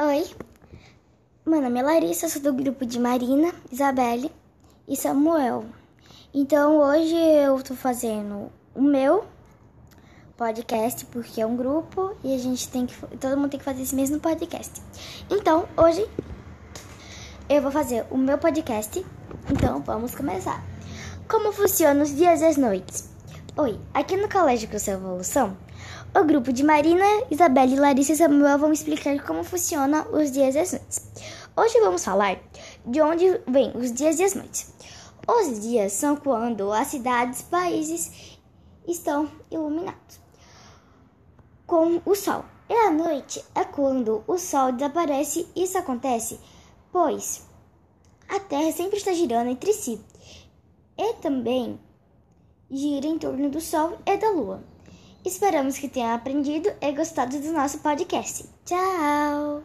Oi, meu nome é Larissa, sou do grupo de Marina, Isabelle e Samuel. Então hoje eu tô fazendo o meu podcast porque é um grupo e a gente tem que todo mundo tem que fazer esse mesmo podcast. Então hoje eu vou fazer o meu podcast. Então vamos começar. Como funcionam os dias e as noites? Oi, aqui no Colégio Crucel Evolução, o grupo de Marina, Isabelle, Larissa e Samuel vão explicar como funciona os dias e as noites. Hoje vamos falar de onde vêm os dias e as noites. Os dias são quando as cidades, países estão iluminados com o sol. E a noite é quando o sol desaparece. Isso acontece pois a Terra sempre está girando entre si e também gira em torno do Sol e da Lua. Esperamos que tenham aprendido e gostado do nosso podcast. Tchau!